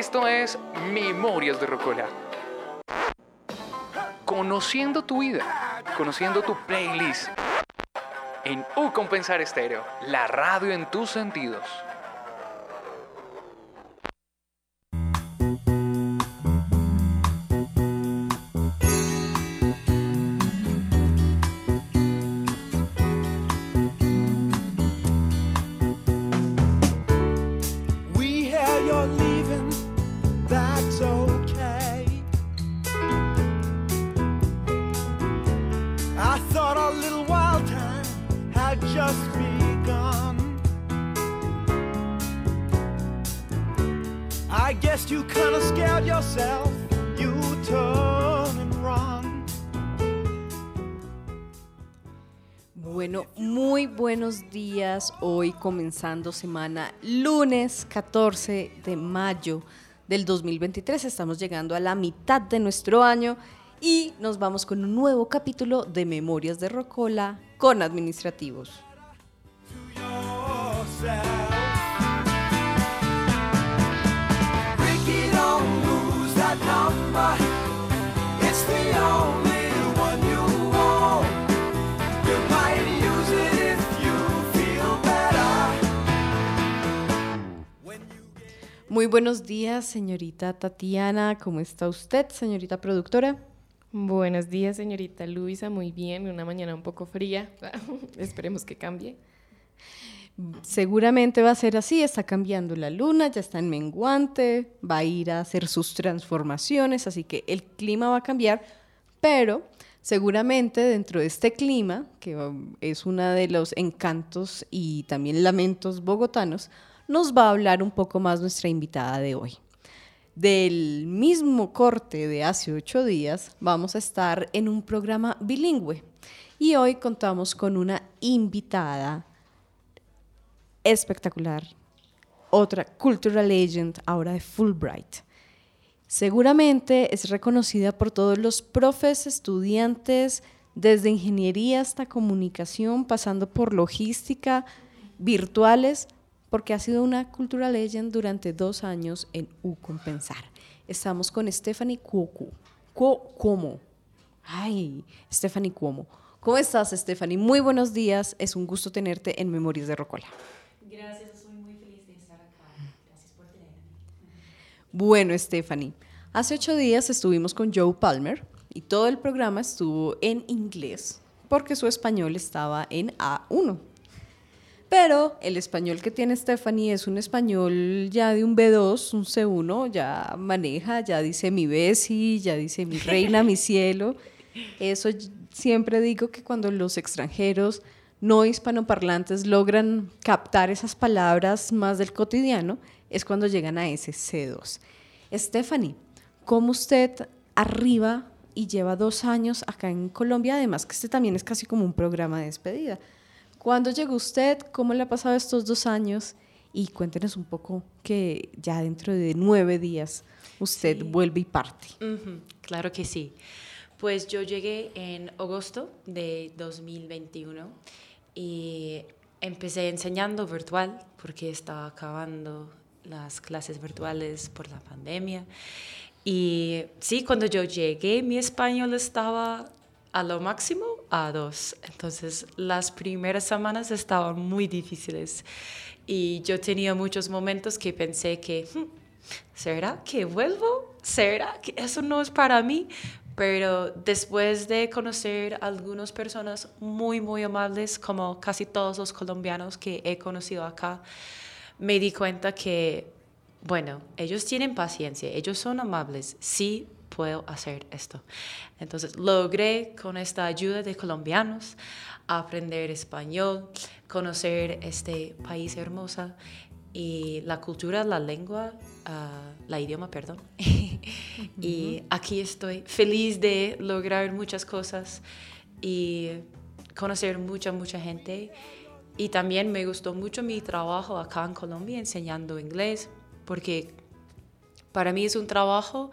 Esto es Memorias de Rocola. Conociendo tu vida, conociendo tu playlist. En U Compensar Estéreo, la radio en tus sentidos. Hoy comenzando semana, lunes 14 de mayo del 2023. Estamos llegando a la mitad de nuestro año y nos vamos con un nuevo capítulo de Memorias de Rocola con administrativos. Ricky, Muy buenos días, señorita Tatiana. ¿Cómo está usted, señorita productora? Buenos días, señorita Luisa. Muy bien, una mañana un poco fría. Esperemos que cambie. Seguramente va a ser así, está cambiando la luna, ya está en menguante, va a ir a hacer sus transformaciones, así que el clima va a cambiar, pero seguramente dentro de este clima, que es uno de los encantos y también lamentos bogotanos, nos va a hablar un poco más nuestra invitada de hoy. Del mismo corte de hace ocho días, vamos a estar en un programa bilingüe y hoy contamos con una invitada espectacular. Otra cultural legend ahora de Fulbright. Seguramente es reconocida por todos los profes, estudiantes, desde ingeniería hasta comunicación, pasando por logística, virtuales, porque ha sido una cultural legend durante dos años en U Compensar. Estamos con Stephanie Cuoco. Cuo- Cuomo. Ay, Stephanie Cuomo. ¿Cómo estás, Stephanie? Muy buenos días. Es un gusto tenerte en Memorias de Rocola. Gracias, soy muy feliz de estar acá. Gracias por tenerme. Bueno, Stephanie, hace ocho días estuvimos con Joe Palmer y todo el programa estuvo en inglés porque su español estaba en A1. Pero el español que tiene Stephanie es un español ya de un B2, un C1, ya maneja, ya dice mi besi, ya dice mi reina, mi cielo. Eso siempre digo que cuando los extranjeros no hispanoparlantes logran captar esas palabras más del cotidiano, es cuando llegan a ese C2. Stephanie, ¿cómo usted arriba y lleva dos años acá en Colombia? Además que este también es casi como un programa de despedida. ¿Cuándo llegó usted? ¿Cómo le ha pasado estos dos años? Y cuéntenos un poco que ya dentro de nueve días usted Sí. vuelve y parte. Claro que sí. Pues yo llegué en agosto de 2021 y empecé enseñando virtual porque estaba acabando las clases virtuales por la pandemia. Y sí, cuando yo llegué, mi español estaba a lo máximo a dos. Entonces, las primeras semanas estaban muy difíciles. Y yo tenía muchos momentos que pensé que, "Hmm, ¿será que vuelvo? ¿Será que eso no es para mí? Pero después de conocer algunas personas muy, muy amables, como casi todos los colombianos que he conocido acá, me di cuenta que, bueno, ellos tienen paciencia, ellos son amables, sí puedo hacer esto. Entonces logré con esta ayuda de colombianos aprender español, conocer este país hermoso y la cultura, la lengua, ah, la idioma, perdón. y aquí estoy feliz de lograr muchas cosas y conocer mucha, mucha gente. Y también me gustó mucho mi trabajo acá en Colombia enseñando inglés, porque para mí es un trabajo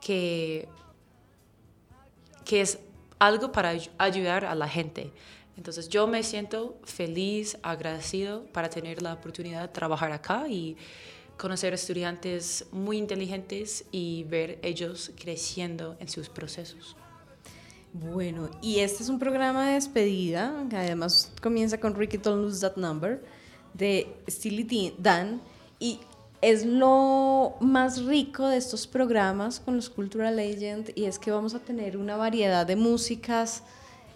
que, que es algo para ay- ayudar a la gente. Entonces yo me siento feliz, agradecido para tener la oportunidad de trabajar acá y conocer estudiantes muy inteligentes y ver ellos creciendo en sus procesos. Bueno, y este es un programa de despedida, que además comienza con Ricky Don't That Number, de Steely Dan, es lo más rico de estos programas con los Cultural Legend, y es que vamos a tener una variedad de músicas,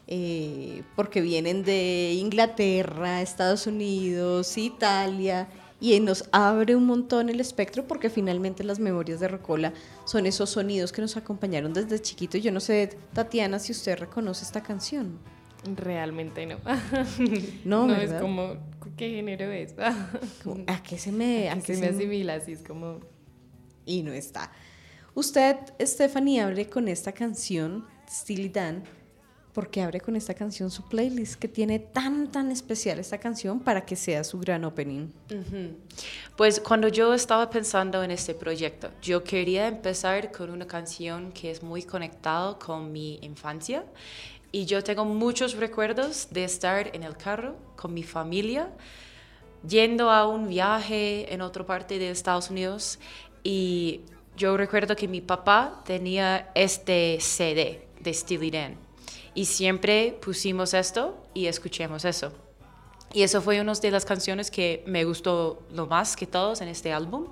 eh, porque vienen de Inglaterra, Estados Unidos, Italia, y nos abre un montón el espectro porque finalmente las memorias de Rocola son esos sonidos que nos acompañaron desde chiquito. Yo no sé, Tatiana, si usted reconoce esta canción. Realmente no. No, es ¿verdad? como, ¿qué género es? Como, ¿A qué se me, ¿A a qué se me asimila? Así es como... Y no está. Usted, Stephanie, abre con esta canción, Steely Dan, porque abre con esta canción su playlist que tiene tan, tan especial esta canción para que sea su gran opening. Pues cuando yo estaba pensando en este proyecto, yo quería empezar con una canción que es muy conectada con mi infancia y yo tengo muchos recuerdos de estar en el carro con mi familia, yendo a un viaje en otra parte de Estados Unidos y yo recuerdo que mi papá tenía este CD de Steely Dan y siempre pusimos esto y escuchemos eso. Y eso fue una de las canciones que me gustó lo más que todos en este álbum.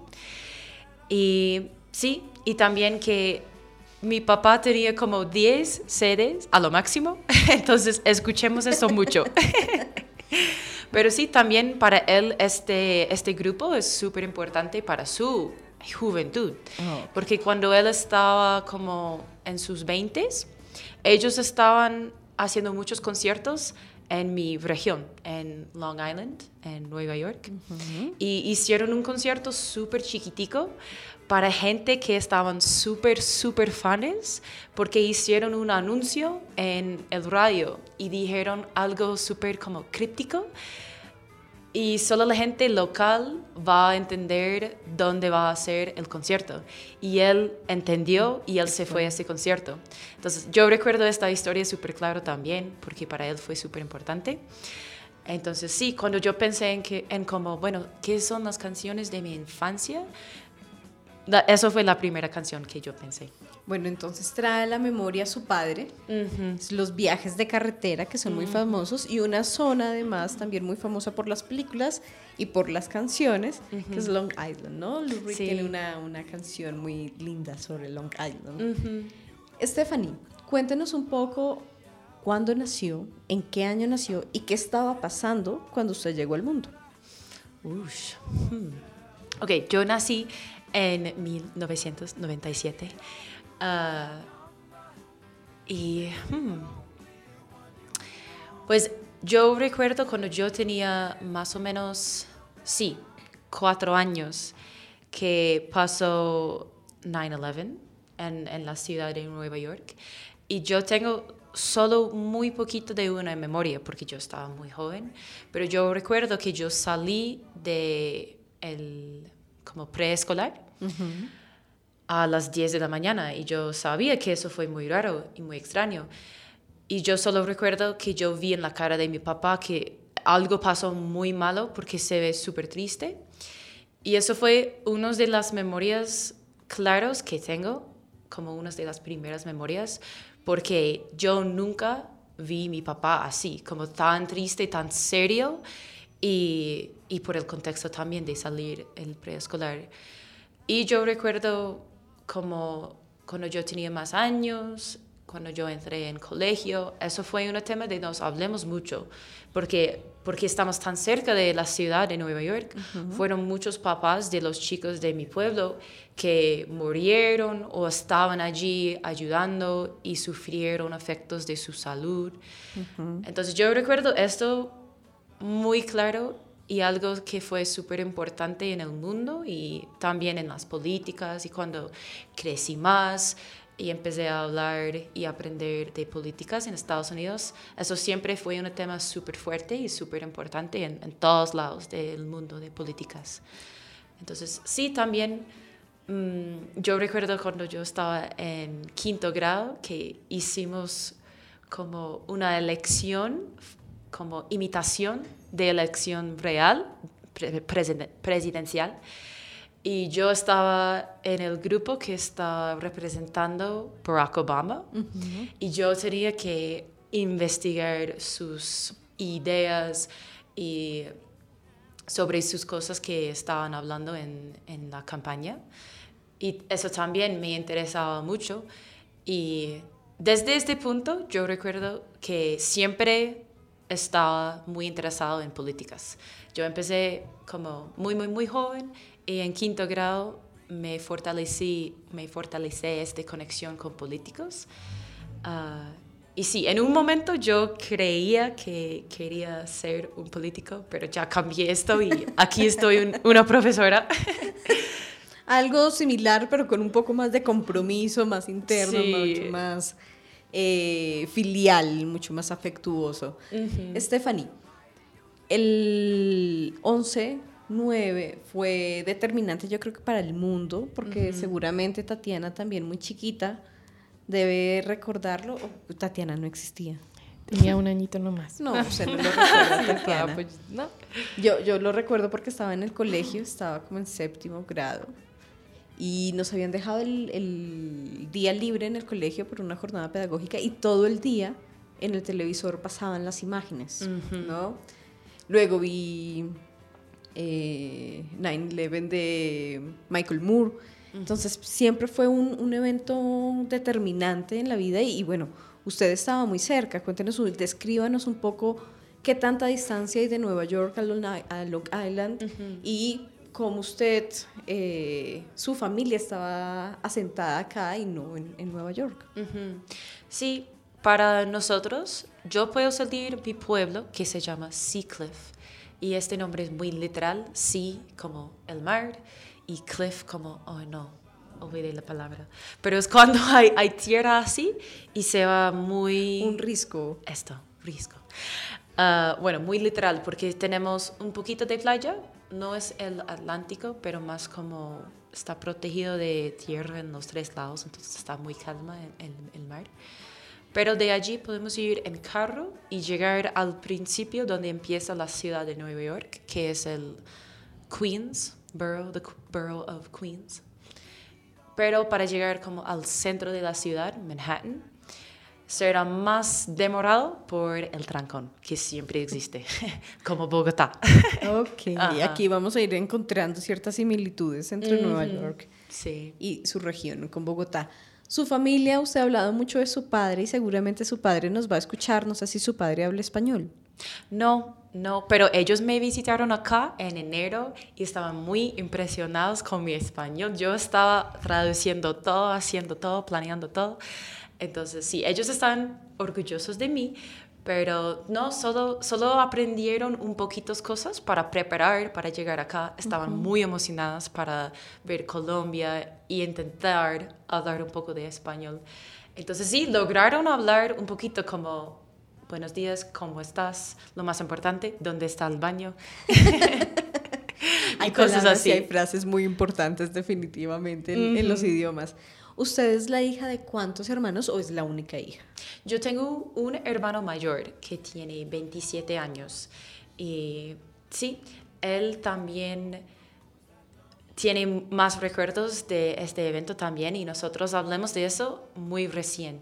Y sí, y también que mi papá tenía como 10 CDs a lo máximo, entonces escuchemos eso mucho. Pero sí, también para él este, este grupo es súper importante para su juventud, Oh. porque cuando él estaba como en sus 20s, ellos estaban haciendo muchos conciertos en mi región, en Long Island, en Nueva York, y hicieron un concierto súper chiquitico para gente que estaban súper, súper fans, porque hicieron un anuncio en el radio y dijeron algo súper como críptico, y solo la gente local va a entender dónde va a ser el concierto. Y él entendió y él se fue a ese concierto. Entonces, yo recuerdo esta historia súper claro también, porque para él fue súper importante. Entonces, sí, cuando yo pensé en, que, en como, bueno, ¿qué son las canciones de mi infancia? Eso fue la primera canción que yo pensé. Bueno, entonces trae a la memoria a su padre, los viajes de carretera que son muy famosos y una zona además también muy famosa por las películas y por las canciones, que es Long Island, ¿no? Lou Reed Sí. tiene una, una canción muy linda sobre Long Island. Stephanie, cuéntenos un poco cuándo nació, en qué año nació y qué estaba pasando cuando usted llegó al mundo. Ush. Hmm. Ok, yo nací en 1997. Ah, y. hmm. Pues yo recuerdo cuando yo tenía más o menos, sí, cuatro años, que pasó 9-11 en, en la ciudad de Nueva York. Y yo tengo solo muy poquito de una memoria porque yo estaba muy joven, pero yo recuerdo que yo salí de el como preescolar a las 10 de la mañana y yo sabía que eso fue muy raro y muy extraño. Y yo solo recuerdo que yo vi en la cara de mi papá que algo pasó muy malo porque se ve súper triste. Y eso fue una de las memorias claros que tengo, como una de las primeras memorias, porque yo nunca vi mi papá así, como tan triste, tan serio, y, y por el contexto también de salir el preescolar. Y yo recuerdo como cuando yo tenía más años, cuando yo entré en colegio, eso fue un tema de nos hablemos mucho, porque, porque estamos tan cerca de la ciudad de Nueva York. Fueron muchos papás de los chicos de mi pueblo que murieron o estaban allí ayudando y sufrieron efectos de su salud. Entonces yo recuerdo esto muy claro y algo que fue súper importante en el mundo y también en las políticas y cuando crecí más y empecé a hablar y aprender de políticas en Estados Unidos, eso siempre fue un tema súper fuerte y súper importante en, en todos lados del mundo de políticas. Entonces, sí, también mm, yo recuerdo cuando yo estaba en quinto grado que hicimos como una elección, como imitación de elección real, pre- presiden- presidencial. Y yo estaba en el grupo que está representando Barack Obama y yo tenía que investigar sus ideas y sobre sus cosas que estaban hablando en, en la campaña. Y eso también me interesaba mucho. Y desde este punto yo recuerdo que siempre estaba muy interesado en políticas. Yo empecé como muy, muy, muy joven y en quinto grado me fortalecí, me fortalecé esta conexión con políticos. Ah, y sí, en un momento yo creía que quería ser un político, pero ya cambié esto y aquí estoy un- una profesora. Algo similar, pero con un poco más de compromiso, más interno, Sí. mucho más eh, filial, mucho más afectuoso. Stephanie, el 11-9 fue determinante, yo creo que para el mundo, porque seguramente Tatiana, también muy chiquita, debe recordarlo. o Tatiana no existía. Tenía un añito nomás. No, usted no lo recuerda, Tatiana. Pues, no. Yo, yo lo recuerdo porque estaba en el colegio, estaba como en séptimo grado y nos habían dejado el, el día libre en el colegio por una jornada pedagógica y todo el día en el televisor pasaban las imágenes, ¿no? Luego vi eh, 9-11 de Michael Moore. Entonces siempre fue un, un evento determinante en la vida y, y bueno, usted estaba muy cerca. Cuéntenos, descríbanos un poco qué tanta distancia hay de Nueva York a Long, I- a Long Island y cómo usted, eh, su familia estaba asentada acá y no en, en Nueva York. Sí, para nosotros, yo puedo salir de mi pueblo que se llama Seacliff. Y este nombre es muy literal, sea como el mar y cliff como, oh no, olvidé la palabra. Pero es cuando hay, hay tierra así y se va muy... Un risco. Esto, risco. Ah, bueno, muy literal, porque tenemos un poquito de playa, no es el Atlántico, pero más como está protegido de tierra en los tres lados, entonces está muy calma el, mar. Pero de allí podemos ir en carro y llegar al principio donde empieza la ciudad de Nueva York, que es el Queens, borough, the borough of Queens. Pero para llegar como al centro de la ciudad, Manhattan, será más demorado por el trancón, que siempre existe, como Bogotá. Ok, Ajá. aquí vamos a ir encontrando ciertas similitudes entre Nueva York Sí. y su región con Bogotá. Su familia, usted ha hablado mucho de su padre y seguramente su padre nos va a escuchar, no sé si su padre habla español. No, no, pero ellos me visitaron acá en enero y estaban muy impresionados con mi español. Yo estaba traduciendo todo, haciendo todo, planeando todo. Entonces, sí, ellos están orgullosos de mí, pero no, solo, solo aprendieron un poquitos cosas para preparar, para llegar acá. Estaban muy emocionadas para ver Colombia y intentar hablar un poco de español. Entonces, sí, lograron hablar un poquito como Buenos días, ¿cómo estás? Lo más importante, ¿dónde está el baño? Hay y cosas así. y hay frases muy importantes definitivamente en, en los idiomas. ¿Usted es la hija de cuántos hermanos o es la única hija? Yo tengo un hermano mayor que tiene 27 años y sí, él también tiene más recuerdos de este evento también y nosotros hablamos de eso muy recién.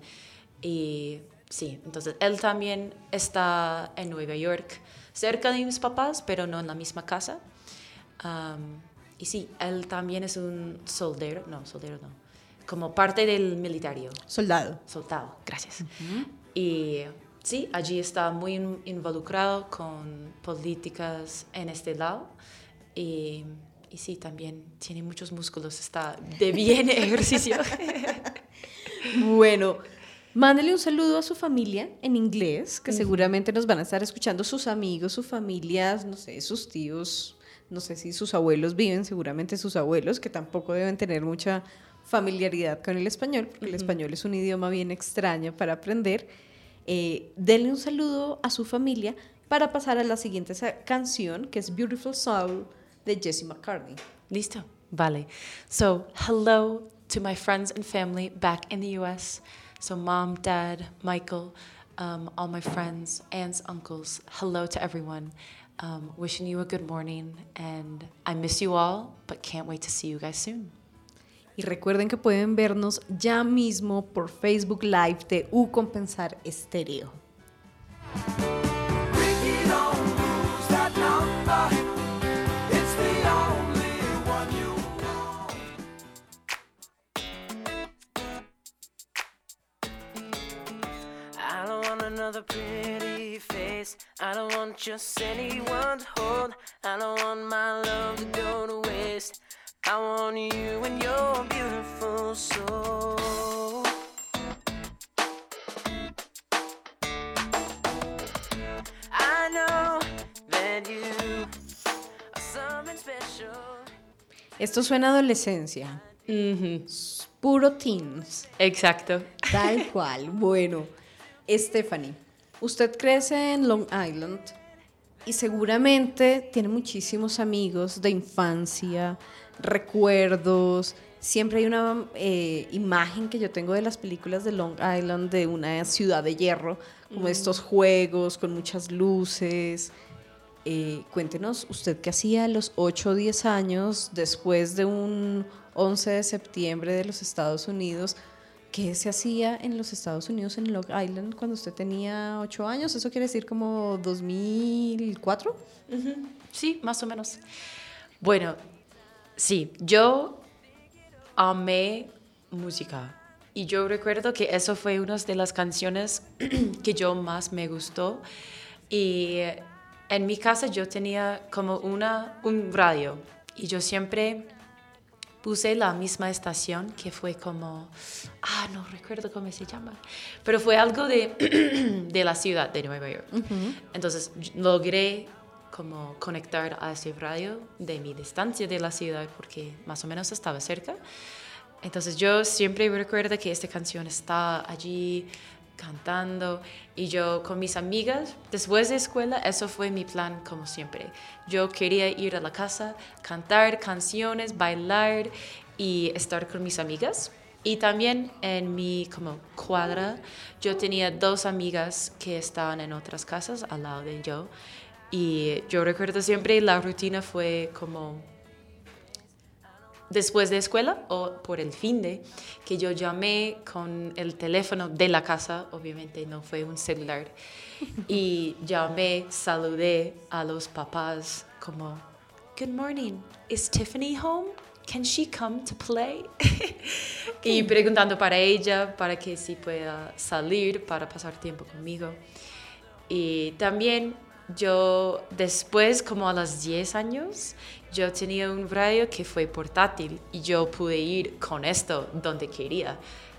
Y sí, entonces él también está en Nueva York, cerca de mis papás, pero no en la misma casa. Y sí, él también es un soldero, no, soldero no, como parte del militario Soldado. soldado, gracias. Y sí, allí está muy in- involucrado con políticas en este lado. Y, y sí, también tiene muchos músculos, está de bien ejercicio. Bueno, mándele un saludo a su familia en inglés, que seguramente nos van a estar escuchando sus amigos, sus familias, no sé, sus tíos, no sé si sus abuelos viven, seguramente sus abuelos, que tampoco deben tener mucha familiaridad con el español, porque el español es un idioma bien extraño para aprender. Eh, denle un saludo a su familia para pasar a la siguiente canción, que es Beautiful Soul de Jesse McCartney. Listo, vale. So, hello to my friends and family back in the US. So, mom, dad, Michael, um, all my friends, aunts, uncles, hello to everyone. um, wishing you a good morning. And I miss you all, but can't wait to see you guys soon. Y recuerden que pueden vernos ya mismo por Facebook Live de U Compensar Estéreo. Another pretty face. I don't want just anyone to hold. I don't want my love to go to waste. I want you and your beautiful soul. I know that you are something special. Esto suena a adolescencia. Es Puro teens. Exacto. Tal cual. Bueno, Stephanie, usted crece en Long Island y seguramente tiene muchísimos amigos de infancia, recuerdos. Siempre hay una eh, imagen que yo tengo de las películas de Long Island de una ciudad de hierro, como estos juegos con muchas luces. Eh, cuéntenos, ¿usted qué hacía a los 8 o 10 años después de un 11 de septiembre de los Estados Unidos? ¿Qué se hacía en los Estados Unidos, en Long Island, cuando usted tenía 8 años? ¿Eso quiere decir como 2004? Sí, más o menos. Bueno, sí, yo amé música. Y yo recuerdo que eso fue una de las canciones que yo más me gustó. Y en mi casa yo tenía como una, un radio. Y yo siempre puse la misma estación que fue como, ah, no recuerdo cómo se llama, pero fue algo de, de la ciudad de Nueva York. Entonces logré como conectar a ese radio de mi distancia de la ciudad porque más o menos estaba cerca. Entonces yo siempre recuerdo que esta canción está allí cantando y yo con mis amigas, después de escuela, eso fue mi plan como siempre. Yo quería ir a la casa, cantar canciones, bailar y estar con mis amigas. Y también en mi como cuadra, yo tenía dos amigas que estaban en otras casas al lado de yo. Y yo recuerdo siempre la rutina fue como después de escuela o por el fin de que yo llamé con el teléfono de la casa, obviamente no fue un celular, y llamé, saludé a los papás como, Good morning, is Tiffany home? Can she come to play? y preguntando para ella, para que sí pueda salir, para pasar tiempo conmigo. Y también yo después, como a los 10 años, yo tenía un radio que fue portátil y yo pude ir con esto donde quería.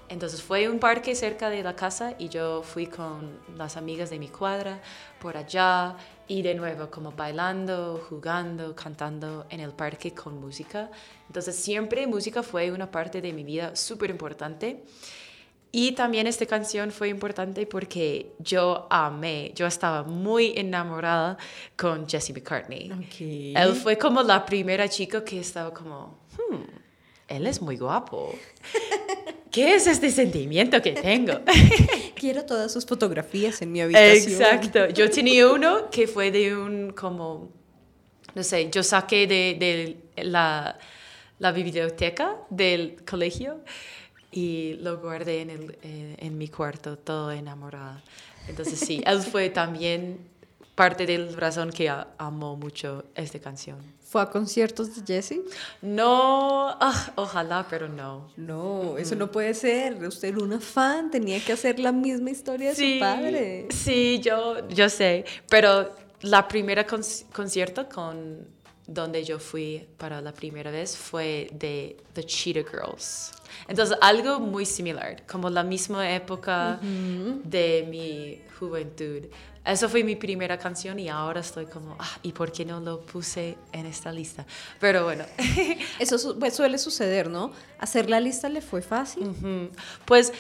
Entonces fue un parque cerca de la casa y yo fui con las amigas de mi cuadra por allá y de nuevo como bailando, jugando, cantando en el parque con música. Entonces siempre música fue una parte de mi vida súper importante. Y también esta canción fue importante porque yo amé, yo estaba muy enamorada con Jesse McCartney. Él fue como la primera chica que estaba como, hmm, él es muy guapo. ¿Qué es este sentimiento que tengo? Quiero todas sus fotografías en mi habitación. Exacto. Yo tenía uno que fue de un como, no sé, yo saqué de, de la, la biblioteca del colegio y lo guardé en, el, eh, en mi cuarto, todo enamorada. Entonces sí, él fue también parte de la razón que a- amó mucho esta canción. ¿Fue a conciertos de Jesse? No, ah, ojalá, pero no. No, eso no puede ser. Usted era una fan, tenía que hacer la misma historia de su padre. Sí, yo, yo sé, pero la primera conci- concierto con donde yo fui para la primera vez fue de The Cheetah Girls. Entonces, algo muy similar, como la misma época de mi juventud. Eso fue mi primera canción y ahora estoy como, ah, ¿y por qué no lo puse en esta lista? Pero bueno, Eso su- pues, suele suceder, ¿no? Hacer la lista le fue fácil. Ujú. Pues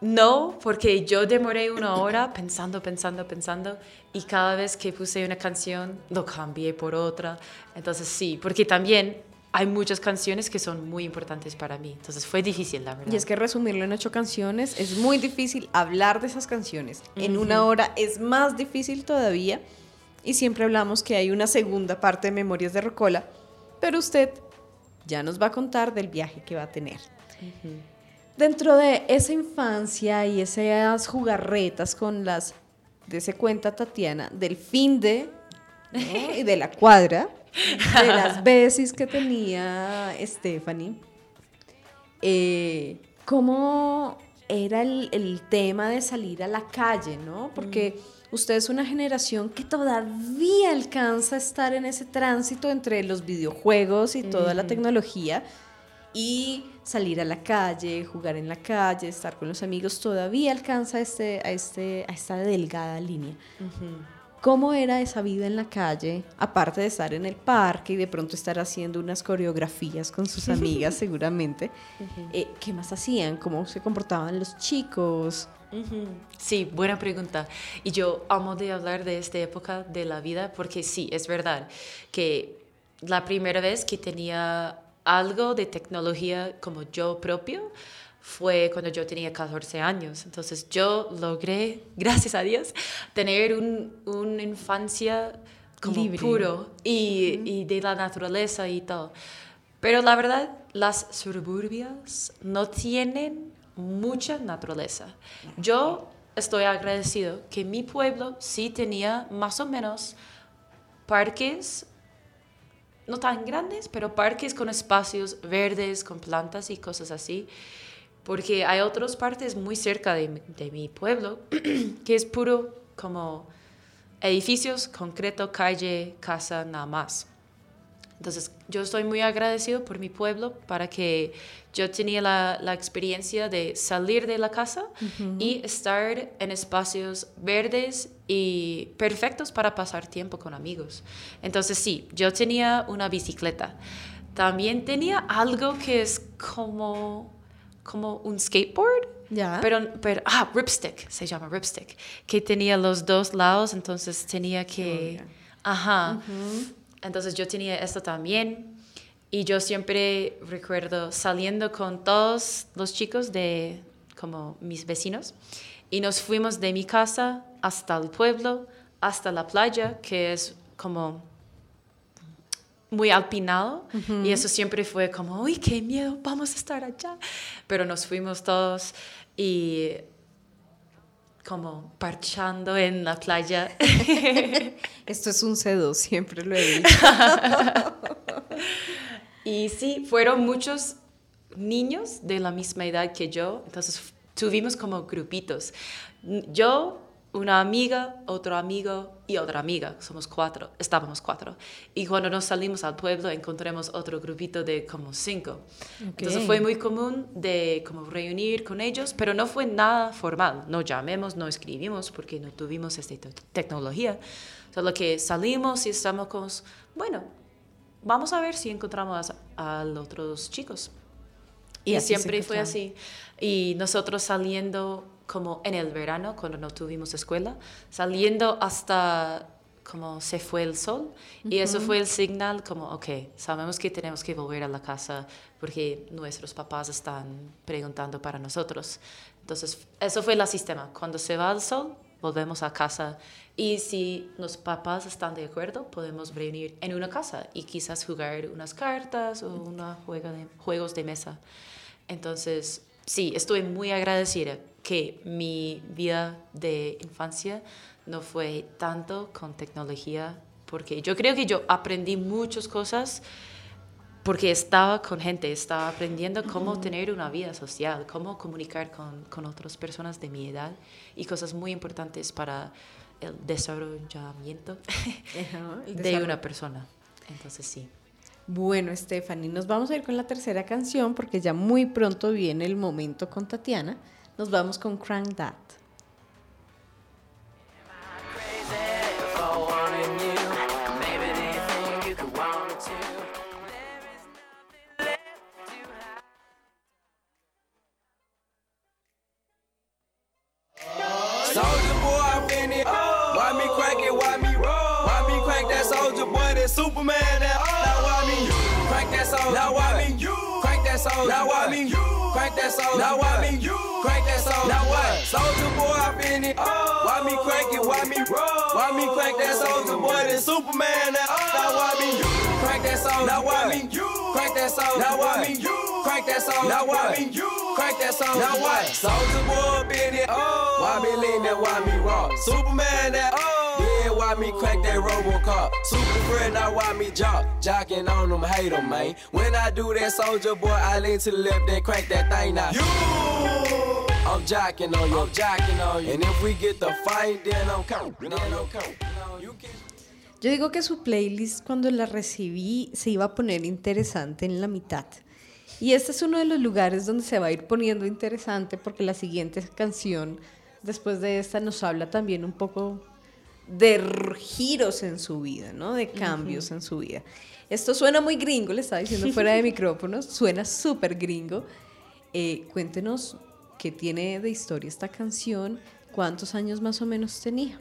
no, porque yo demoré una hora pensando, pensando, pensando y cada vez que puse una canción lo cambié por otra. Entonces sí, porque también hay muchas canciones que son muy importantes para mí. Entonces fue difícil, la verdad. Y es que resumirlo en ocho canciones es muy difícil hablar de esas canciones. En una hora es más difícil todavía y siempre hablamos que hay una segunda parte de Memorias de Rocola, pero usted ya nos va a contar del viaje que va a tener. Dentro de esa infancia y esas jugarretas con las de se cuenta Tatiana del fin de ¿no? y de la cuadra, de las veces que tenía Stephanie, eh, ¿cómo era el, el tema de salir a la calle, no? Porque usted es una generación que todavía alcanza a estar en ese tránsito entre los videojuegos y toda la tecnología y salir a la calle, jugar en la calle, estar con los amigos, todavía alcanza este, a, este, a esta delgada línea. ¿Cómo era esa vida en la calle, aparte de estar en el parque y de pronto estar haciendo unas coreografías con sus amigas seguramente? Eh, ¿Qué más hacían? ¿Cómo se comportaban los chicos? Sí, buena pregunta. Y yo amo de hablar de esta época de la vida porque sí, es verdad que la primera vez que tenía algo de tecnología como yo propio fue cuando yo tenía 14 años. Entonces yo logré, gracias a Dios, tener un- una infancia como Libre. puro y, y de la naturaleza y todo. Pero la verdad, las suburbias no tienen mucha naturaleza. Yo estoy agradecido que mi pueblo sí tenía más o menos parques, no tan grandes, pero parques con espacios verdes, con plantas y cosas así. Porque hay otras partes muy cerca de, de mi pueblo que es puro como edificios, concreto, calle, casa, nada más. Entonces, yo estoy muy agradecido por mi pueblo para que yo tenía la, la experiencia de salir de la casa y estar en espacios verdes y perfectos para pasar tiempo con amigos. Entonces, sí, yo tenía una bicicleta. También tenía algo que es como, como un skateboard. Ya. Pero, pero, ah, ripstick, se llama ripstick, que tenía los dos lados, entonces tenía que, ajá, entonces yo tenía esto también y yo siempre recuerdo saliendo con todos los chicos de como mis vecinos y nos fuimos de mi casa hasta el pueblo, hasta la playa, que es como muy alpinado y eso siempre fue como, uy, qué miedo, vamos a estar allá. Pero nos fuimos todos y como parchando en la playa. Esto es un C2, siempre lo he dicho. Y sí, fueron muchos niños de la misma edad que yo, entonces tuvimos como grupitos. Yo, una amiga, otro amigo y otra amiga, somos cuatro, estábamos cuatro. Y cuando nos salimos al pueblo encontramos otro grupito de como cinco. Entonces Ok. fue muy común de como reunir con ellos, pero no fue nada formal. No llamemos, no escribimos porque no tuvimos esta te- tecnología. Solo que salimos y estamos con, bueno, vamos a ver si encontramos a, a los otros chicos. Y siempre fue así. Y nosotros saliendo como en el verano, cuando no tuvimos escuela, saliendo hasta como se fue el sol. Y eso fue el señal como, ok, sabemos que tenemos que volver a la casa porque nuestros papás están preguntando para nosotros. Entonces, eso fue el sistema. Cuando se va el sol, volvemos a casa. Y si los papás están de acuerdo, podemos reunir en una casa y quizás jugar unas cartas o una juega de, juegos de mesa. Entonces, sí, estoy muy agradecida que mi vida de infancia no fue tanto con tecnología, porque yo creo que yo aprendí muchas cosas porque estaba con gente, estaba aprendiendo cómo tener una vida social, cómo comunicar con, con otras personas de mi edad y cosas muy importantes para el desarrollamiento el de desarrollo. una persona. Entonces sí. Bueno, Stephanie, nos vamos a ir con la tercera canción porque ya muy pronto viene el momento con Tatiana. Nos vamos con Crank That. crazy for wanting you. Maybe they think you could want it too. Soldier boy, I'm in it. Why me crank it? Why me roll? Why me crank that soldier boy? That Superman? That oh, now why me crank that soldier? Now why me crank that soldier? Now why me Crank that soul. Now why me? You. Crank that soul. Now what? Soldier boy, I been it. Why me crank it? Why me roll? Why me crank that soldier boy? Then Superman. That. Now why me? You. Crank that soul. Now why me? You. Crank that soul. Now why me? You. Crank that soul. Now why me? You. Crank that soul. Now what? Soldier boy, been it. Why me lean that? Why me rock? Superman. That. Yeah, why me crank that Robocop? Super friend, now why me jock? Jocking on them, hate them, man. When I do that soldier boy, I lean to the left, then crank that thing now. You! I'm jocking on you, I'm jocking on you. And if we get the fight, then I'm coming, then I'm coming. You can... Yo digo que su playlist cuando la recibí se iba a poner interesante en la mitad. Y este es uno de los lugares donde se va a ir poniendo interesante porque la siguiente canción, después de esta, nos habla también un poco de giros en su vida, ¿no? De cambios en su vida. Esto suena muy gringo, le estaba diciendo fuera de micrófonos, suena súper gringo. Eh, cuéntenos qué tiene de historia esta canción, cuántos años más o menos tenía.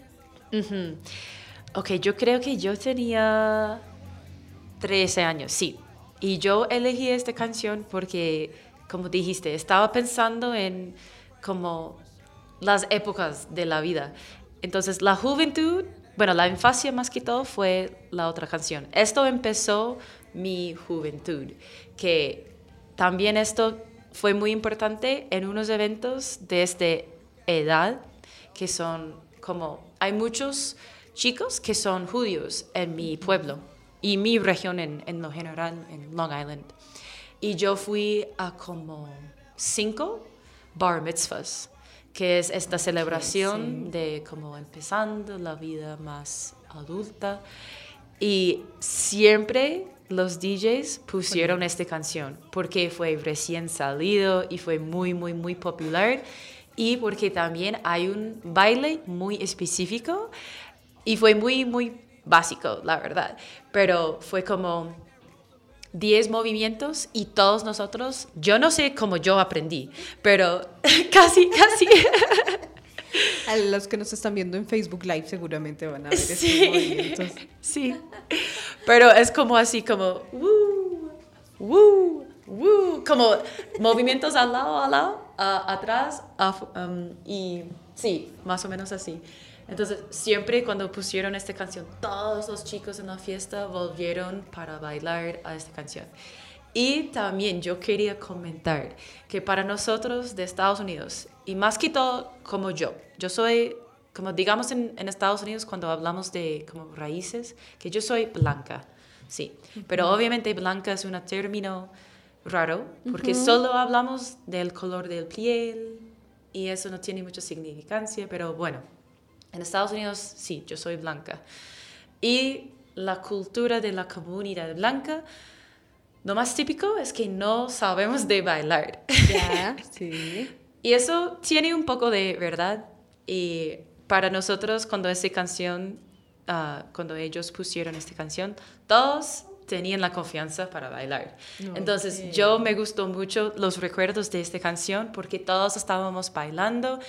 Ujú. Ok, yo creo que yo tenía 13 años, sí. Y yo elegí esta canción porque, como dijiste, estaba pensando en como las épocas de la vida. Entonces, la juventud, bueno, la infancia más que todo fue la otra canción. Esto empezó mi juventud, que también esto fue muy importante en unos eventos de esta edad, que son como, hay muchos chicos que son judíos en mi pueblo y mi región en, en lo general, en Long Island. Y yo fui a como cinco bar mitzvahs, que es esta celebración de como empezando la vida más adulta. Y siempre los DJs pusieron esta canción porque fue recién salido y fue muy, muy, muy popular. Y porque también hay un baile muy específico y fue muy, muy básico, la verdad. Pero fue como 10 movimientos y todos nosotros, yo no sé cómo yo aprendí, pero casi, casi. A los que nos están viendo en Facebook Live seguramente van a ver estos Sí, movimientos. sí. Pero es como así, como, woo, woo, woo, como movimientos al lado, al lado, a- atrás, um, y sí, más o menos así. Entonces, siempre cuando pusieron esta canción, todos los chicos en la fiesta volvieron para bailar a esta canción. Y también yo quería comentar que para nosotros de Estados Unidos, y más que todo como yo, yo soy, como digamos en, en Estados Unidos cuando hablamos de como raíces, que yo soy blanca, sí, pero obviamente blanca es un término raro, porque solo hablamos del color del piel y eso no tiene mucha significancia, pero bueno, en Estados Unidos sí, yo soy blanca. Y la cultura de la comunidad blanca, lo más típico es que no sabemos de bailar. Ya, sí. Y eso tiene un poco de verdad. Y para nosotros, cuando esta canción, ah, cuando ellos pusieron esta canción, todos tenían la confianza para bailar. Entonces, yo me gustó mucho los recuerdos de esta canción porque todos estábamos bailando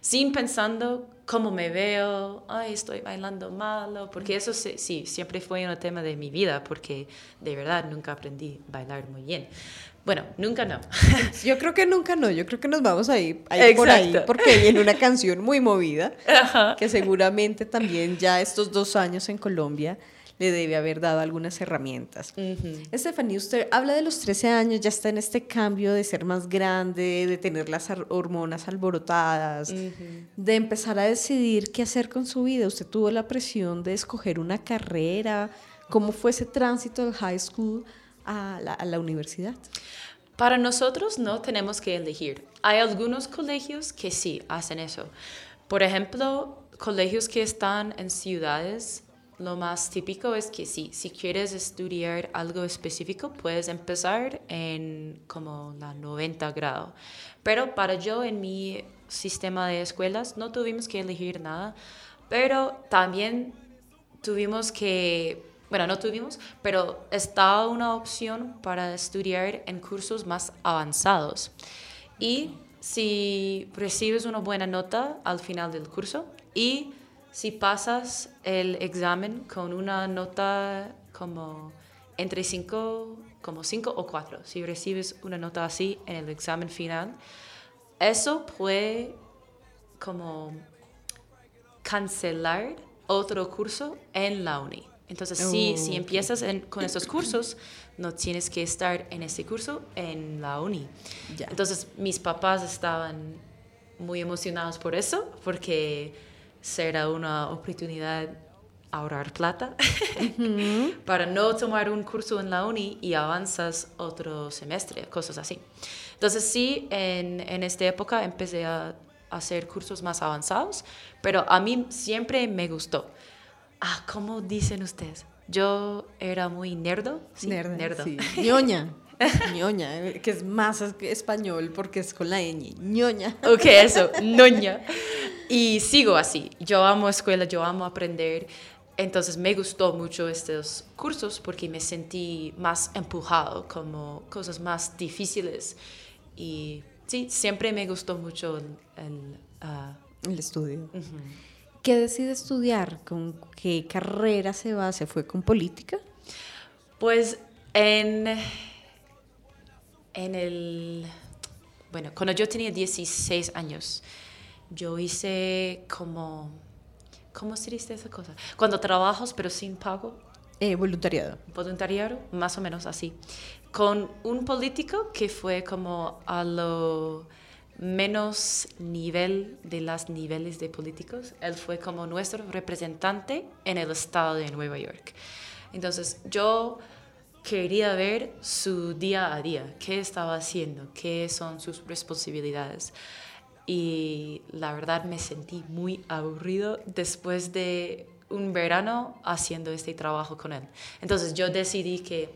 sin pensando cómo me veo, ay, estoy bailando malo, porque eso sí, sí, siempre fue un tema de mi vida, porque de verdad nunca aprendí a bailar muy bien. Bueno, nunca no. Yo creo que nunca no, yo creo que nos vamos a ir, a ir por ahí porque viene una canción muy movida que seguramente también ya estos dos años en Colombia le debe haber dado algunas herramientas. Estefanía, usted habla de los 13 años, ya está en este cambio de ser más grande, de tener las hormonas alborotadas, de empezar a decidir qué hacer con su vida. Usted tuvo la presión de escoger una carrera. ¿Cómo fue ese tránsito del high school a la, a la universidad? Para nosotros no tenemos que elegir. Hay algunos colegios que sí hacen eso. Por ejemplo, colegios que están en ciudades, lo más típico es que sí, si quieres estudiar algo específico, puedes empezar en como la 90 grado. Pero para yo en mi sistema de escuelas no tuvimos que elegir nada, pero también tuvimos que, bueno, no tuvimos, pero está una opción para estudiar en cursos más avanzados. Y si recibes una buena nota al final del curso y si pasas el examen con una nota como entre 5 como 5 o 4. Si recibes una nota así en el examen final, eso puede como cancelar otro curso en la uni. Entonces, si, Oh, si empiezas en- con estos cursos, no tienes que estar en ese curso en la uni. Ya. Entonces, mis papás estaban muy emocionados por eso, porque será una oportunidad ahorrar plata para no tomar un curso en la uni y avanzas otro semestre, cosas así. Entonces sí, en, en esta época empecé a hacer cursos más avanzados, pero a mí siempre me gustó. Ah, ¿cómo dicen ustedes? Yo era muy nerdo. Sí, Nerda, nerdo. sí. ñoña. ñoña, que es más es- español porque es con la ñ. ñoña. Ok, eso, noña. Y sigo así. Yo amo escuela, yo amo aprender. Entonces me gustó mucho estos cursos porque me sentí más empujado, como cosas más difíciles. Y sí, siempre me gustó mucho el... el, ah, El estudio. ¿Qué decide estudiar? ¿Con qué carrera se va? ¿Se fue con política? Pues en, en el... Bueno, cuando yo tenía 16 años, yo hice como... ¿Cómo se dice esa cosa? Cuando trabajas pero sin pago, Eh, voluntariado. voluntariado, más o menos así, con un político que fue como a lo menos nivel de los niveles de políticos. Él fue como nuestro representante en el estado de Nueva York. Entonces yo quería ver su día a día, qué estaba haciendo, qué son sus responsabilidades. Y la verdad me sentí muy aburrido después de un verano haciendo este trabajo con él. Entonces yo decidí que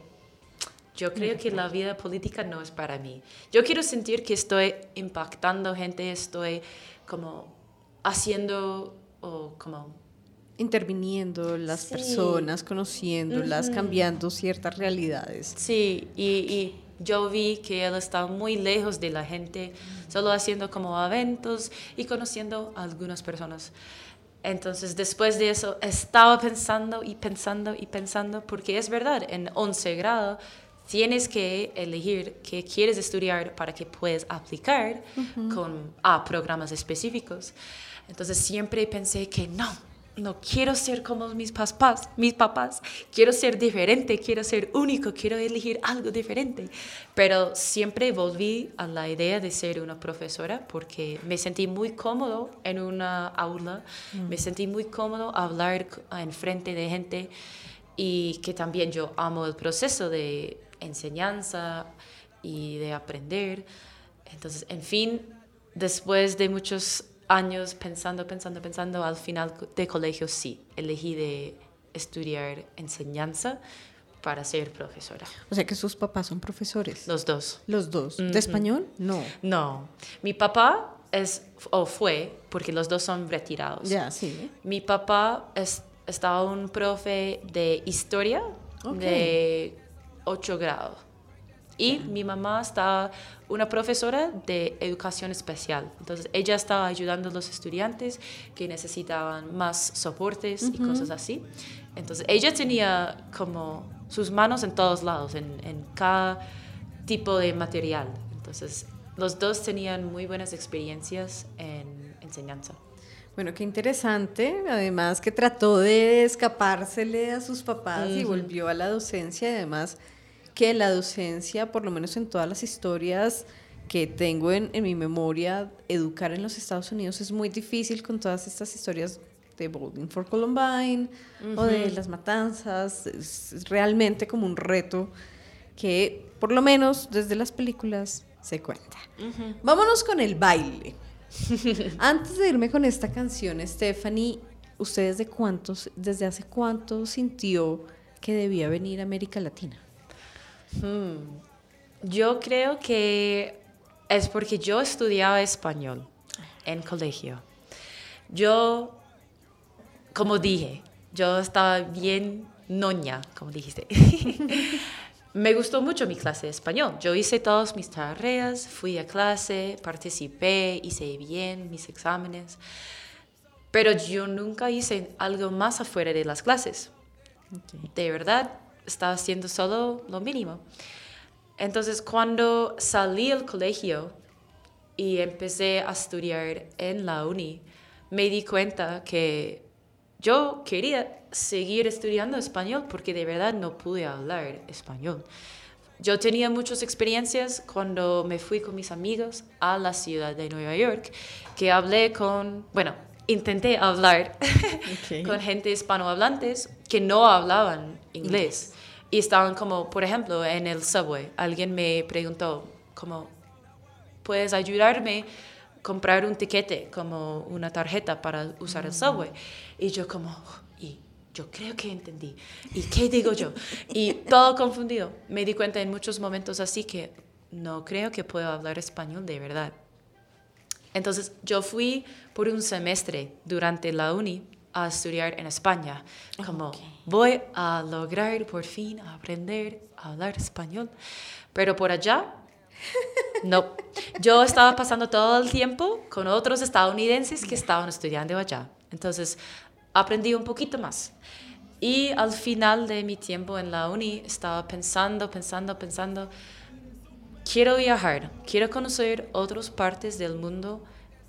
yo creo que la vida política no es para mí. Yo quiero sentir que estoy impactando gente, estoy como haciendo o como Interviniendo las Sí. personas, conociéndolas, cambiando ciertas realidades. Sí, y, y yo vi que él estaba muy lejos de la gente, solo haciendo como eventos y conociendo a algunas personas. Entonces, después de eso, estaba pensando y pensando y pensando, porque es verdad, en 11 grado tienes que elegir qué quieres estudiar para que puedas aplicar con, a programas específicos. Entonces, siempre pensé que no, no quiero ser como mis papás, mis papás, quiero ser diferente, quiero ser único, quiero elegir algo diferente. Pero siempre volví a la idea de ser una profesora porque me sentí muy cómodo en una aula, me sentí muy cómodo hablar en frente de gente y que también yo amo el proceso de enseñanza y de aprender. Entonces, en fin, después de muchos años pensando, pensando, pensando, al final de colegio sí, elegí de estudiar enseñanza para ser profesora. O sea que sus papás son profesores. Los dos. Los dos. ¿De español? No. No, mi papá es, o fue, porque los dos son retirados. Ya, sí. Mi papá es, estaba un profe de historia de 8 grados. Y mi mamá estaba una profesora de educación especial. Entonces ella estaba ayudando a los estudiantes que necesitaban más soportes y cosas así. Entonces ella tenía como sus manos en todos lados, en, en cada tipo de material. Entonces los dos tenían muy buenas experiencias en enseñanza. Bueno, qué interesante. Además que trató de escapársele a sus papás y volvió a la docencia. Y además que la docencia, por lo menos en todas las historias que tengo en, en mi memoria, educar en los Estados Unidos es muy difícil con todas estas historias de Bowling for Columbine o de las matanzas. Es es realmente como un reto que, por lo menos desde las películas, se cuenta. Vámonos con el baile. Antes de irme con esta canción, Stephanie, ¿usted desde cuántos, desde hace cuánto sintió que debía venir a América Latina? Yo creo que es porque yo estudiaba español en colegio. Yo, como dije, yo estaba bien noña, como dijiste. Me gustó mucho mi clase de español. Yo hice todas mis tareas, fui a clase, participé, hice bien mis exámenes, pero yo nunca hice algo más afuera de las clases. De verdad, estaba haciendo solo lo mínimo. Entonces, cuando salí del colegio y empecé a estudiar en la uni, me di cuenta que yo quería seguir estudiando español porque de verdad no pude hablar español. Yo tenía muchas experiencias cuando me fui con mis amigos a la ciudad de Nueva York, que hablé con, bueno, intenté hablar con gente hispanohablantes que no hablaban inglés. Y estaban como, por ejemplo, en el subway. Alguien me preguntó, como, ¿puedes ayudarme a comprar un tiquete, como una tarjeta para usar el subway? Y yo como, y yo creo que entendí. ¿Y qué digo yo? Y todo confundido. Me di cuenta en muchos momentos así que no creo que puedo hablar español de verdad. Entonces yo fui por un semestre durante la uni a estudiar en España. Como voy a lograr por fin aprender a hablar español. Pero por allá, no. Yo estaba pasando todo el tiempo con otros estadounidenses que estaban estudiando allá. Entonces aprendí un poquito más. Y al final de mi tiempo en la uni estaba pensando, pensando, pensando, quiero viajar, quiero conocer otras partes del mundo,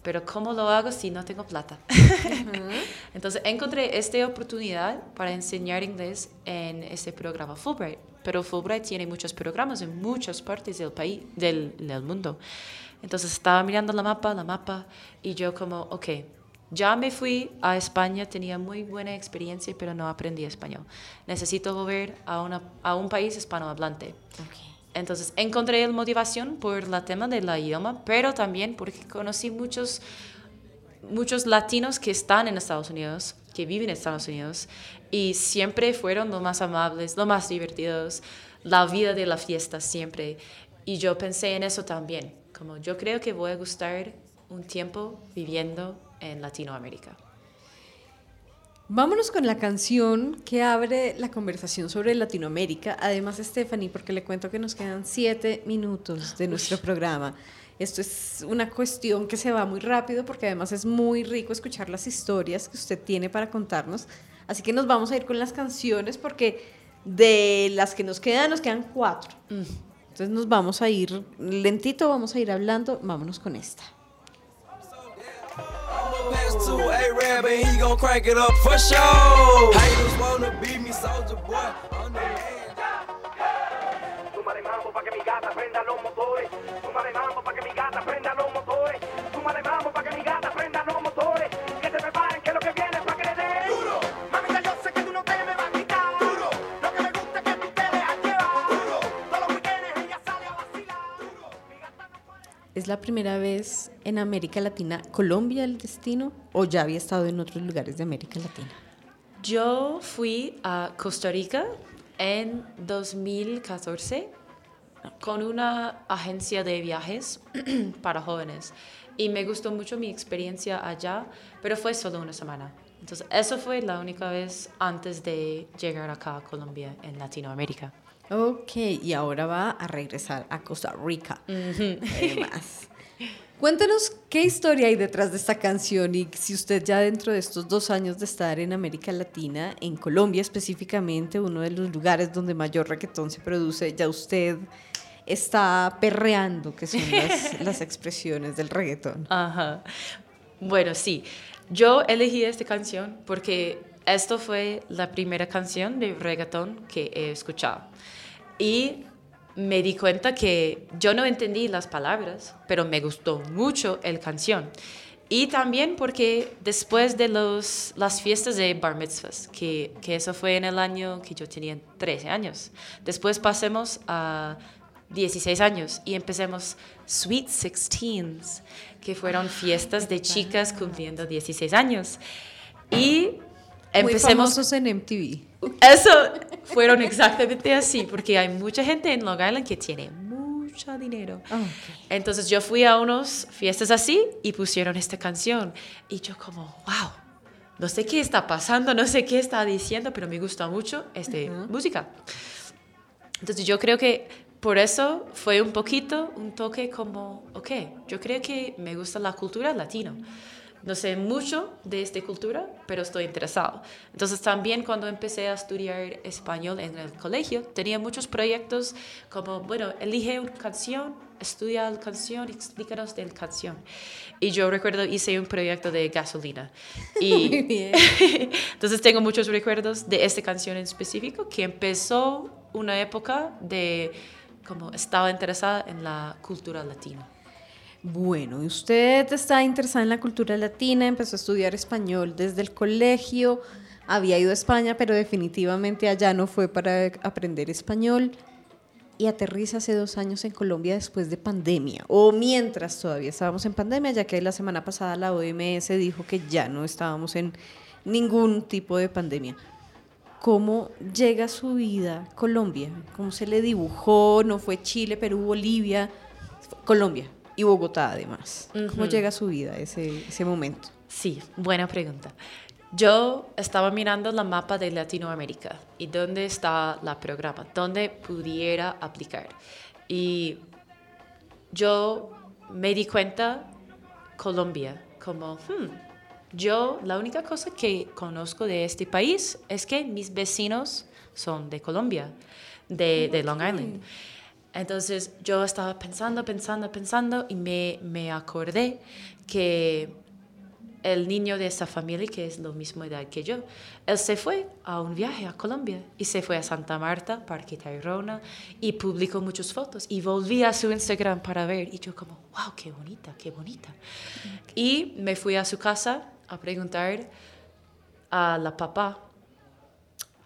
pero ¿cómo lo hago si no tengo plata? Entonces encontré esta oportunidad para enseñar inglés en este programa Fulbright, pero Fulbright tiene muchos programas en muchas partes del país, del, del mundo. Entonces estaba mirando la mapa, la mapa, y yo como, ok, ya me fui a España, tenía muy buena experiencia, pero no aprendí español. Necesito volver a, una, a un país hispanohablante. Entonces encontré la motivación por el tema del idioma, pero también porque conocí muchos, muchos latinos que están en Estados Unidos, que viven en Estados Unidos, y siempre fueron los más amables, los más divertidos, la vida de la fiesta siempre. Y yo pensé en eso también, como yo creo que voy a gustar un tiempo viviendo en Latinoamérica. Vámonos con la canción que abre la conversación sobre Latinoamérica. Además, Stephanie, porque le cuento que nos quedan siete minutos de nuestro programa. Esto es una cuestión que se va muy rápido porque además es muy rico escuchar las historias que usted tiene para contarnos. Así que nos vamos a ir con las canciones porque de las que nos quedan, nos quedan cuatro. Entonces nos vamos a ir lentito, vamos a ir hablando. Vámonos con esta. Pass to A-Rab and he gon' crank it up for sure. Haters wanna me, soldier boy. Mambo pa' que mi gata prenda los motores. Mambo pa' que mi gata prenda ¿Es la primera vez en América Latina Colombia el destino o ya había estado en otros lugares de América Latina? Yo fui a Costa Rica en 2014 con una agencia de viajes para jóvenes y me gustó mucho mi experiencia allá, pero fue solo una semana. Entonces, eso fue la única vez antes de llegar acá a Colombia, en Latinoamérica. Ok, y ahora va a regresar a Costa Rica. Además. Cuéntanos qué historia hay detrás de esta canción y si usted ya dentro de estos dos años de estar en América Latina, en Colombia específicamente, uno de los lugares donde mayor reggaetón se produce, ya usted está perreando, que son las, las expresiones del reggaetón. Ajá. Bueno, sí. Yo elegí esta canción porque esto fue la primera canción de reggaetón que he escuchado. Y me di cuenta que yo no entendí las palabras, pero me gustó mucho la canción. Y también porque después de los, las fiestas de Bar Mitzvahs, que, que eso fue en el año que yo tenía 13 años, después pasemos a 16 años y empecemos Sweet Sixteens, que fueron fiestas de chicas cumpliendo 16 años. Y Muy empecemos... famosos en MTV. Eso fueron exactamente así, porque hay mucha gente en Long Island que tiene mucho dinero. Entonces yo fui a unas fiestas así y pusieron esta canción. Y yo como, wow, no sé qué está pasando, no sé qué está diciendo, pero me gusta mucho esta música. Entonces yo creo que por eso fue un poquito un toque como, ok, yo creo que me gusta la cultura latino. No sé mucho de esta cultura, pero estoy interesado. Entonces también cuando empecé a estudiar español en el colegio, tenía muchos proyectos como, bueno, elige una canción, estudia la canción, explícanos de la canción. Y yo recuerdo, hice un proyecto de gasolina. Y bien. entonces tengo muchos recuerdos de esta canción en específico que empezó una época de como estaba interesada en la cultura latina. Bueno, usted está interesada en la cultura latina, empezó a estudiar español desde el colegio, había ido a España, pero definitivamente allá no fue para aprender español. Y aterriza hace dos años en Colombia después de pandemia, o mientras todavía estábamos en pandemia, ya que la semana pasada la OMS dijo que ya no estábamos en ningún tipo de pandemia. ¿Cómo llega su vida a Colombia? ¿Cómo se le dibujó? ¿No fue Chile, Perú, Bolivia? Colombia y Bogotá además. ¿Cómo Ujú. llega a su vida ese, ese momento? Sí, buena pregunta. Yo estaba mirando la mapa de Latinoamérica y dónde está la programa, dónde pudiera aplicar. Y yo me di cuenta Colombia como, hmm, yo la única cosa que conozco de este país es que mis vecinos son de Colombia, de, de Long Island. Entonces yo estaba pensando, pensando, pensando y me, me acordé que el niño de esa familia, que es la misma edad que yo, él se fue a un viaje a Colombia y se fue a Santa Marta, Parque Tayrona, y publicó muchas fotos y volví a su Instagram para ver y yo como, wow, qué bonita, qué bonita. Y me fui a su casa a preguntar a la papá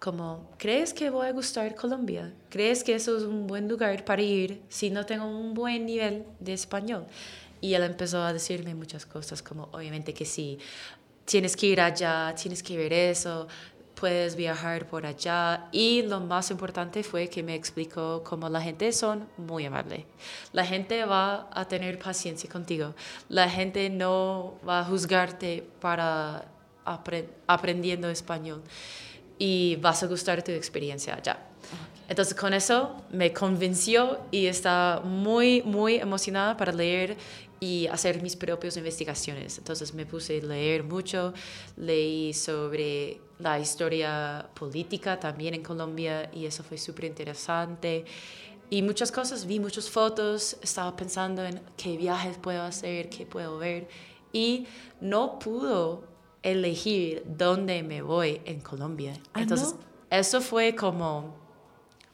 como, ¿crees que voy a gustar Colombia? ¿Crees que eso es un buen lugar para ir si no tengo un buen nivel de español? Y él empezó a decirme muchas cosas, como obviamente que sí, tienes que ir allá, tienes que ver eso, puedes viajar por allá. Y lo más importante fue que me explicó cómo la gente son muy amable. La gente va a tener paciencia contigo. La gente no va a juzgarte para apre- aprendiendo español y vas a gustar tu experiencia allá. Entonces con eso me convenció y estaba muy, muy emocionada para leer y hacer mis propias investigaciones. Entonces me puse a leer mucho, leí sobre la historia política también en Colombia y eso fue súper interesante. Y muchas cosas, vi muchas fotos, estaba pensando en qué viajes puedo hacer, qué puedo ver y no pudo elegir dónde me voy en Colombia. Ah, Entonces, ¿no? eso fue como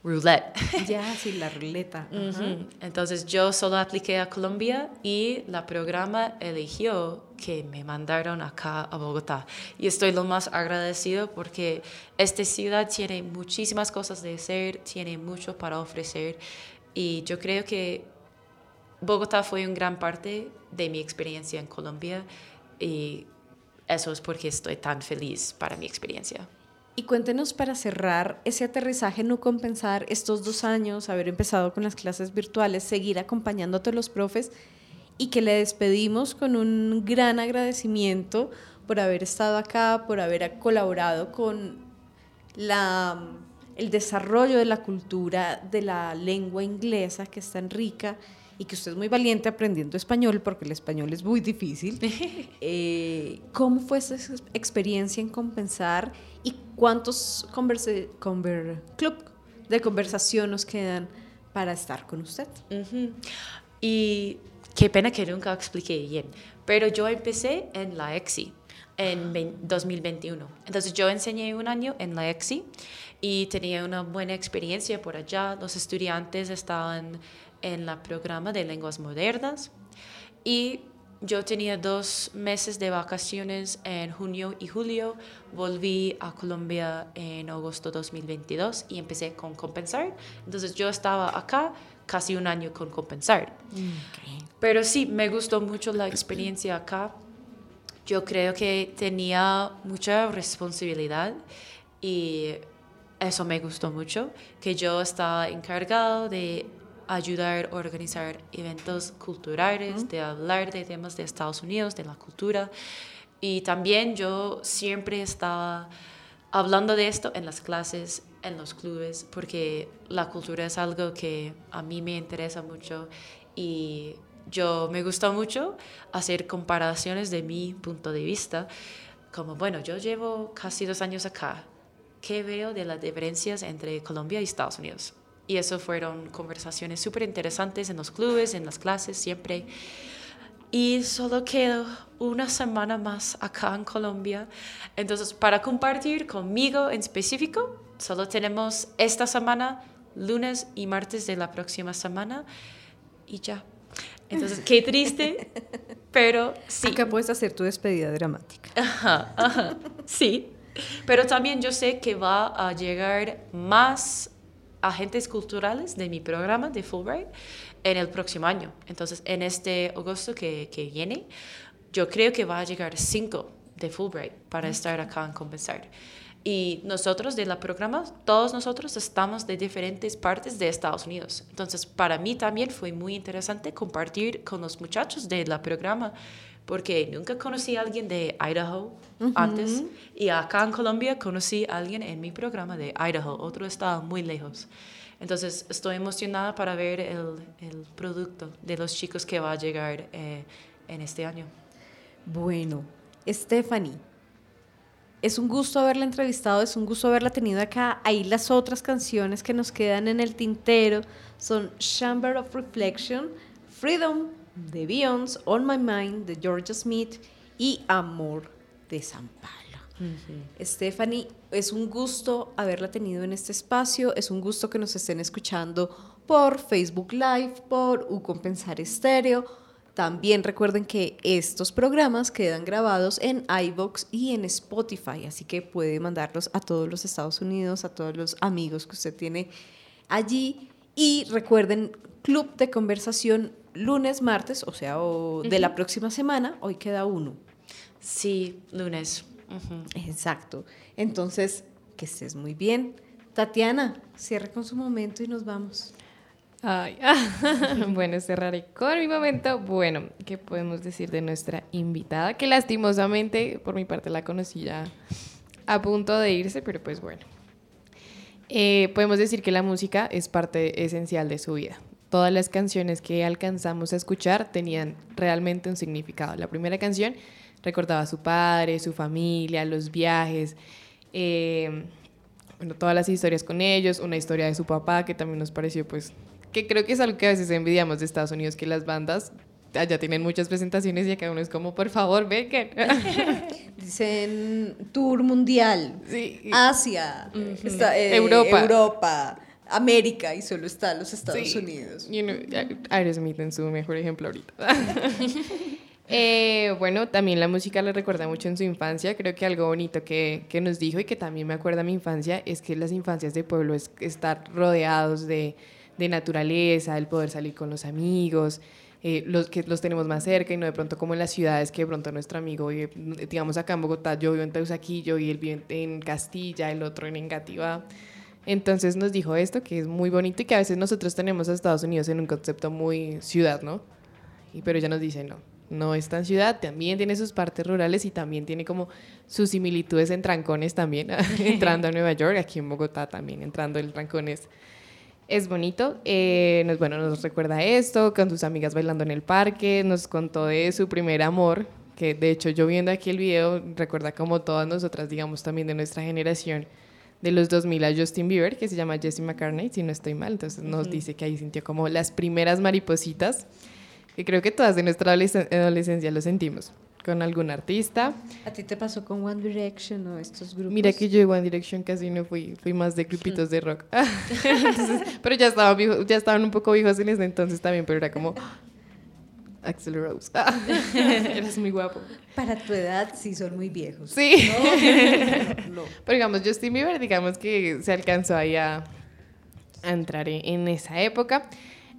roulette. Ya, sí, la ruleta. Entonces yo solo apliqué a Colombia y la programa eligió que me mandaron acá a Bogotá. Y estoy lo más agradecido porque esta ciudad tiene muchísimas cosas de hacer, tiene mucho para ofrecer y yo creo que Bogotá fue una gran parte de mi experiencia en Colombia y eso es porque estoy tan feliz para mi experiencia. Y cuéntenos para cerrar ese aterrizaje, no compensar estos dos años, haber empezado con las clases virtuales, seguir acompañándote los profes y que le despedimos con un gran agradecimiento por haber estado acá, por haber colaborado con la, el desarrollo de la cultura de la lengua inglesa que es tan rica y que usted es muy valiente aprendiendo español porque el español es muy difícil. Eh, ¿Cómo fue esa ex- experiencia en compensar y cuántos converse- conver- club de conversación nos quedan para estar con usted? Ujú. Y qué pena que nunca expliqué bien, pero yo empecé en la EXI en vein- 2021. Entonces yo enseñé un año en la EXI y tenía una buena experiencia por allá. Los estudiantes estaban en el programa de lenguas modernas y yo tenía dos meses de vacaciones en junio y julio. Volví a Colombia en agosto 2022 y empecé con Compensar. Entonces yo estaba acá casi un año con Compensar. Pero sí, me gustó mucho la experiencia acá. Yo creo que tenía mucha responsabilidad y eso me gustó mucho, que yo estaba encargado de ayudar a organizar eventos culturales, de hablar de temas de Estados Unidos, de la cultura. Y también yo siempre estaba hablando de esto en las clases, en los clubes, porque la cultura es algo que a mí me interesa mucho y yo me gusta mucho hacer comparaciones de mi punto de vista, como, bueno, yo llevo casi dos años acá, ¿qué veo de las diferencias entre Colombia y Estados Unidos? Y eso fueron conversaciones súper interesantes en los clubes, en las clases, siempre. Y solo quedo una semana más acá en Colombia. Entonces, para compartir conmigo en específico, solo tenemos esta semana, lunes y martes de la próxima semana. Y ya. Entonces, qué triste, pero sí. Acá puedes hacer tu despedida dramática. Ajá, ajá, sí. Pero también yo sé que va a llegar más agentes culturales de mi programa de Fulbright en el próximo año. Entonces, en este agosto que, que viene, yo creo que va a llegar cinco de Fulbright para estar acá en Compensar. Y nosotros de la programa, todos nosotros estamos de diferentes partes de Estados Unidos. Entonces, para mí también fue muy interesante compartir con los muchachos de la programa, porque nunca conocí a alguien de Idaho antes. Y acá en Colombia conocí a alguien en mi programa de Idaho, otro estado muy lejos. Entonces, estoy emocionada para ver el, el producto de los chicos que va a llegar eh, en este año. Bueno, Stephanie, es un gusto haberla entrevistado, es un gusto haberla tenido acá. Ahí las otras canciones que nos quedan en el tintero son Chamber of Reflection, Freedom de Beyoncé, On My Mind de Georgia Smith y Amor de San Pablo. Stephanie, es un gusto haberla tenido en este espacio, es un gusto que nos estén escuchando por Facebook Live, por U Compensar Estéreo. También recuerden que estos programas quedan grabados en iVoox y en Spotify, así que puede mandarlos a todos los Estados Unidos, a todos los amigos que usted tiene allí. Y recuerden, club de conversación lunes, martes, o sea, o de la próxima semana, hoy queda uno. Sí, lunes. Exacto. Entonces, que estés muy bien. Tatiana, cierre con su momento y nos vamos. Ay, bueno, cerraré con mi momento. Bueno, ¿qué podemos decir de nuestra invitada? Que lastimosamente, por mi parte, la conocí ya a punto de irse, pero pues bueno. Eh, podemos decir que la música es parte esencial de su vida. Todas las canciones que alcanzamos a escuchar tenían realmente un significado. La primera canción recordaba a su padre, su familia, los viajes, eh, bueno, todas las historias con ellos, una historia de su papá que también nos pareció pues que creo que es algo que a veces envidiamos de Estados Unidos, que las bandas allá tienen muchas presentaciones y acá uno es como, por favor, vengan. Dicen tour mundial, Sí. Asia, está, eh, Europa. Europa, América y solo está los Estados Sí. Unidos. You know, Aerosmith en su mejor ejemplo ahorita. Eh, bueno, también la música le recuerda mucho en su infancia. Creo que algo bonito que, que nos dijo y que también me acuerda a mi infancia es que las infancias de pueblo es estar rodeados de, de naturaleza, el poder salir con los amigos, eh, los que los tenemos más cerca y no de pronto como en las ciudades que de pronto nuestro amigo vive, digamos acá en Bogotá, yo vivo en Teusaquillo y él vive en Castilla, el otro en Engativá. Entonces nos dijo esto, que es muy bonito y que a veces nosotros tenemos a Estados Unidos en un concepto muy ciudad, ¿no? Y, pero ella nos dice, no, no es tan ciudad, también tiene sus partes rurales y también tiene como sus similitudes en trancones también, entrando a Nueva York, aquí en Bogotá también, entrando en trancones. Es bonito, eh, nos, bueno, nos recuerda esto, con sus amigas bailando en el parque, nos contó de su primer amor, que de hecho yo viendo aquí el video, recuerda como todas nosotras, digamos también de nuestra generación, de los 2000 a Justin Bieber, que se llama Jesse McCartney, si no estoy mal, entonces nos dice que ahí sintió como las primeras maripositas, que creo que todas de nuestra adolesc- adolescencia lo sentimos, con algún artista. ¿A ti te pasó con One Direction o estos grupos? Mira que yo de One Direction casi no fui, fui más de grupitos de rock. Entonces, pero ya estaban, ya estaban un poco viejos en ese entonces también, pero era como Axel Rose. Eres muy guapo. Para tu edad sí son muy viejos. Sí. No. Pero digamos, Justin Bieber, digamos que se alcanzó ahí a, a entrar en, en esa época.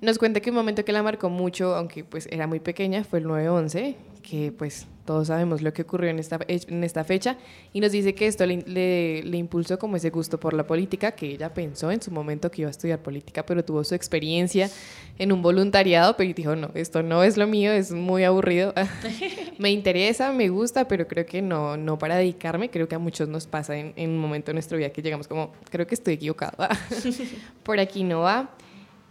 Nos cuenta que un momento que la marcó mucho, aunque pues era muy pequeña, fue el 9-11, que pues todos sabemos lo que ocurrió en esta, en esta fecha, y nos dice que esto le, le, le impulsó como ese gusto por la política, que ella pensó en su momento que iba a estudiar política, pero tuvo su experiencia en un voluntariado, pero dijo, no, esto no es lo mío, es muy aburrido, me interesa, me gusta, pero creo que no, no para dedicarme, creo que a muchos nos pasa en, en un momento de nuestra vida que llegamos como, creo que estoy equivocado, por aquí no va.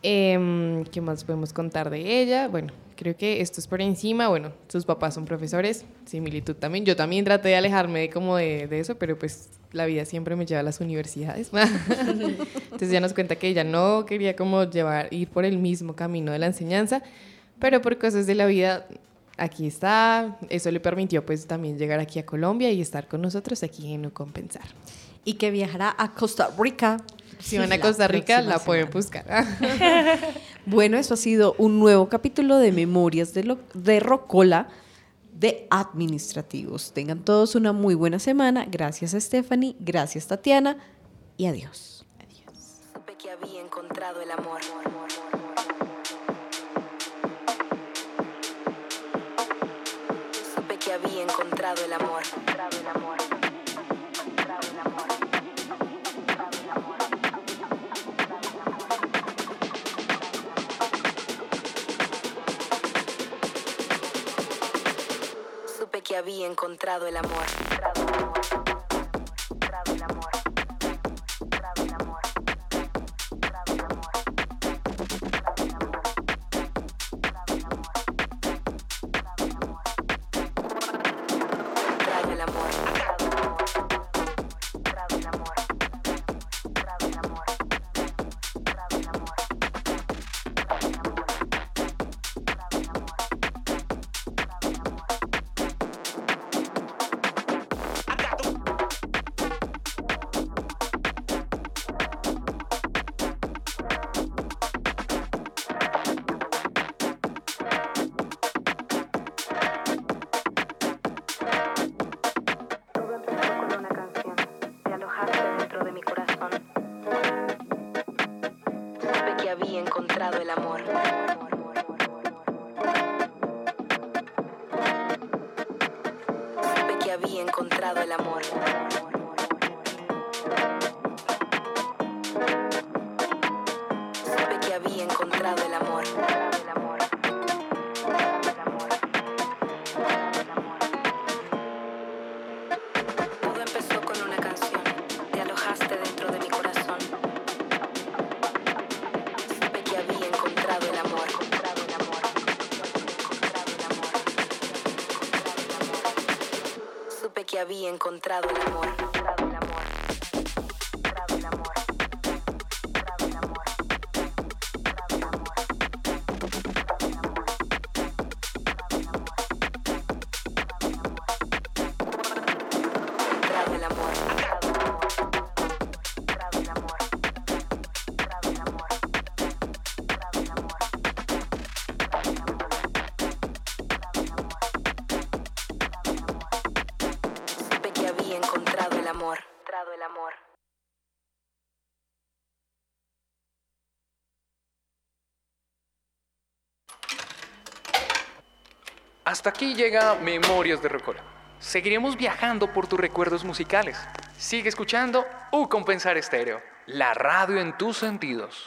Em, ¿Qué más podemos contar de ella? Bueno, creo que esto es por encima. Bueno, sus papás son profesores, similitud también. Yo también traté de alejarme de como de, de eso, pero pues la vida siempre me lleva a las universidades. Entonces ya nos cuenta que ella no quería como llevar, ir por el mismo camino de la enseñanza, pero por cosas de la vida aquí está. Eso le permitió pues también llegar aquí a Colombia y estar con nosotros aquí en Compensar. Y que viajará a Costa Rica. Si van a la Costa Rica, próxima la pueden buscar. Bueno, eso ha sido un nuevo capítulo de Memorias de, Lo- de Rocola de Administrativos. Tengan todos una muy buena semana. Gracias Stephanie, gracias Tatiana y adiós. Supe que había encontrado el amor. Supe que había encontrado el amor. Que había encontrado el amor. Había Hasta aquí llega Memorias de Rocola. Seguiremos viajando por tus recuerdos musicales. Sigue escuchando U Compensar Estéreo, la radio en tus sentidos.